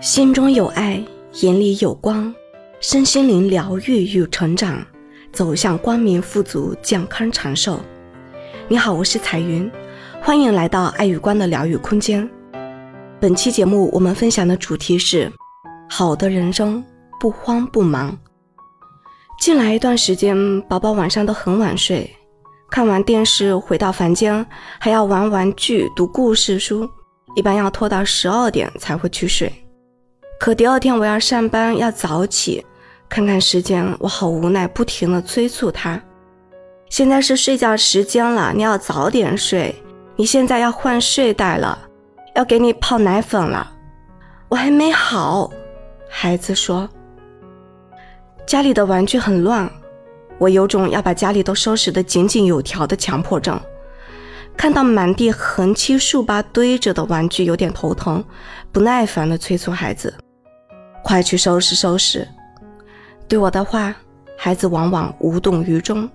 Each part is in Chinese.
心中有爱，眼里有光，身心灵疗愈与成长，走向光明、富足、健康、长寿。你好，我是彩云，欢迎来到爱与光的疗愈空间。本期节目我们分享的主题是：好的人生不慌不忙。近来一段时间，宝宝晚上都很晚睡，看完电视回到房间还要玩玩具、读故事书，一般要拖到十二点才会去睡。可第二天我要上班，要早起，看看时间，我好无奈，不停的催促他。现在是睡觉时间了，你要早点睡。你现在要换睡袋了，要给你泡奶粉了。我还没好，孩子说。家里的玩具很乱，我有种要把家里都收拾得井井有条的强迫症。看到满地横七竖八堆着的玩具，有点头疼，不耐烦地催促孩子：“快去收拾收拾！”对我的话，孩子往往无动于衷。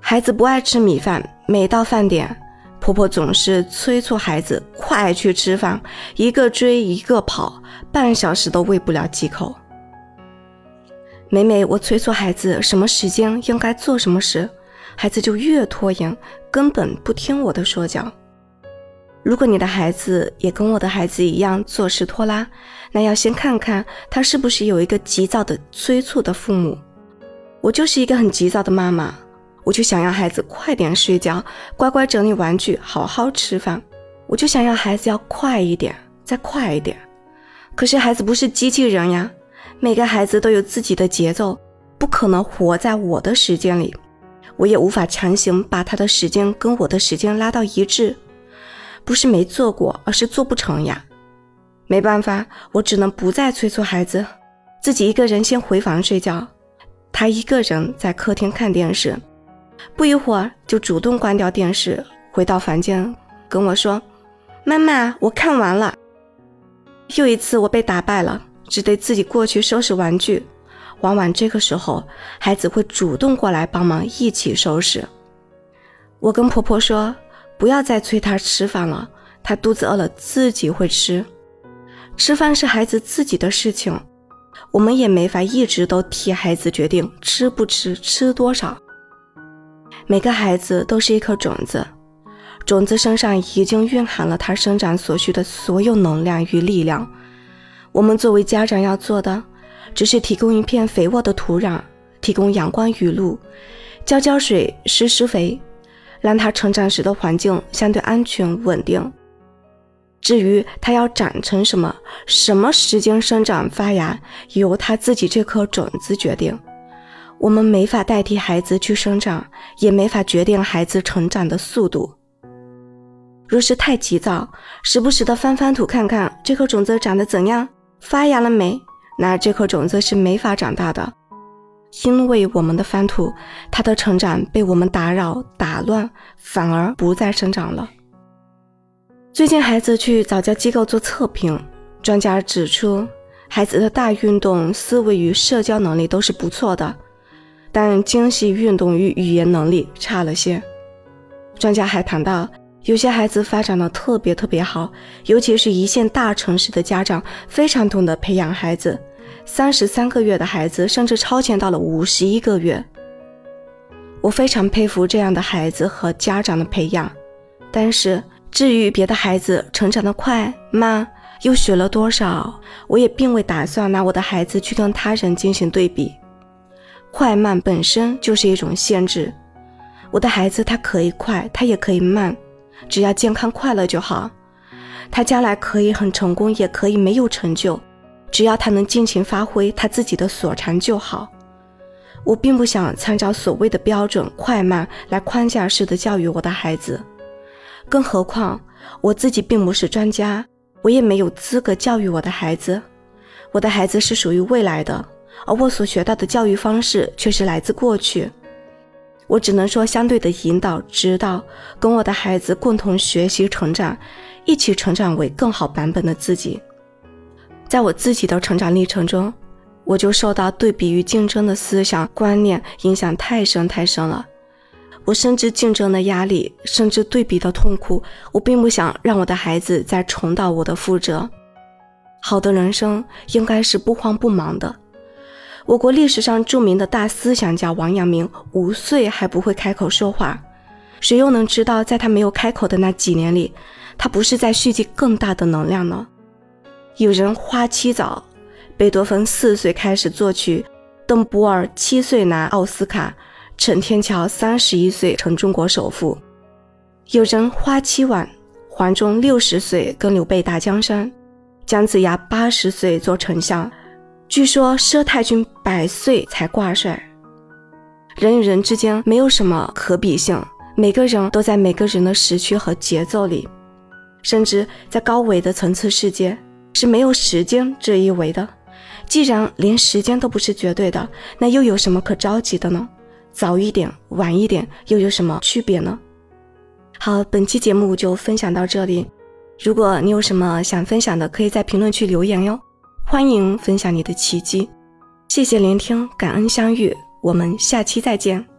孩子不爱吃米饭，每到饭点，婆婆总是催促孩子快去吃饭，一个追一个跑，半小时都喂不了几口。每每我催促孩子什么时间应该做什么时，孩子就越拖延，根本不听我的说教。如果你的孩子也跟我的孩子一样做事拖拉，那要先看看他是不是有一个急躁的催促的父母。我就是一个很急躁的妈妈，我就想要孩子快点睡觉，乖乖整理玩具，好好吃饭。我就想要孩子要快一点，再快一点。可是孩子不是机器人呀。每个孩子都有自己的节奏，不可能活在我的时间里，我也无法强行把他的时间跟我的时间拉到一致。不是没做过，而是做不成呀。没办法，我只能不再催促孩子，自己一个人先回房睡觉。他一个人在客厅看电视，不一会儿就主动关掉电视，回到房间跟我说：“妈妈，我看完了。”又一次我被打败了。只得自己过去收拾玩具，往往这个时候，孩子会主动过来帮忙一起收拾。我跟婆婆说，不要再催他吃饭了，他肚子饿了自己会吃。吃饭是孩子自己的事情，我们也没法一直都替孩子决定吃不吃、吃多少。每个孩子都是一颗种子，种子身上已经蕴含了他生长所需的所有能量与力量。我们作为家长要做的，只是提供一片肥沃的土壤，提供阳光雨露，浇浇水，施施肥，让它成长时的环境相对安全稳定。至于它要长成什么，什么时间生长发芽，由他自己这颗种子决定。我们没法代替孩子去生长，也没法决定孩子成长的速度。若是太急躁，时不时的翻翻土看看这颗种子长得怎样。发芽了没？那这颗种子是没法长大的，因为我们的翻土，它的成长被我们打扰打乱，反而不再生长了。最近孩子去早教机构做测评，专家指出，孩子的大运动、思维与社交能力都是不错的，但精细运动与语言能力差了些。专家还谈到。有些孩子发展的特别特别好，尤其是一线大城市的家长非常懂得培养孩子。三十三个月的孩子甚至超前到了五十一个月。我非常佩服这样的孩子和家长的培养。但是至于别的孩子成长的快慢，又学了多少，我也并未打算拿我的孩子去跟他人进行对比。快慢本身就是一种限制。我的孩子他可以快，他也可以慢。只要健康快乐就好，他将来可以很成功，也可以没有成就，只要他能尽情发挥他自己的所长就好。我并不想参照所谓的标准快慢来框架式的教育我的孩子，更何况我自己并不是专家，我也没有资格教育我的孩子。我的孩子是属于未来的，而我所学到的教育方式却是来自过去。我只能说，相对的引导、指导，跟我的孩子共同学习成长，一起成长为更好版本的自己。在我自己的成长历程中，我就受到对比与竞争的思想观念影响太深太深了。我深知竞争的压力，甚至对比的痛苦。我并不想让我的孩子再重蹈我的覆辙。好的人生应该是不慌不忙的。我国历史上著名的大思想家王阳明五岁还不会开口说话，谁又能知道在他没有开口的那几年里，他不是在蓄积更大的能量呢？有人花期早，贝多芬四岁开始作曲，邓布尔七岁拿奥斯卡，陈天桥三十一岁成中国首富；有人花期晚，黄忠六十岁跟刘备打江山，姜子牙八十岁做丞相。据说佘太君百岁才挂帅。人与人之间没有什么可比性，每个人都在每个人的时区和节奏里，甚至在高维的层次世界是没有时间这一维的。既然连时间都不是绝对的，那又有什么可着急的呢？早一点、晚一点又有什么区别呢？好，本期节目就分享到这里。如果你有什么想分享的，可以在评论区留言哟。欢迎分享你的奇迹，谢谢聆听，感恩相遇，我们下期再见。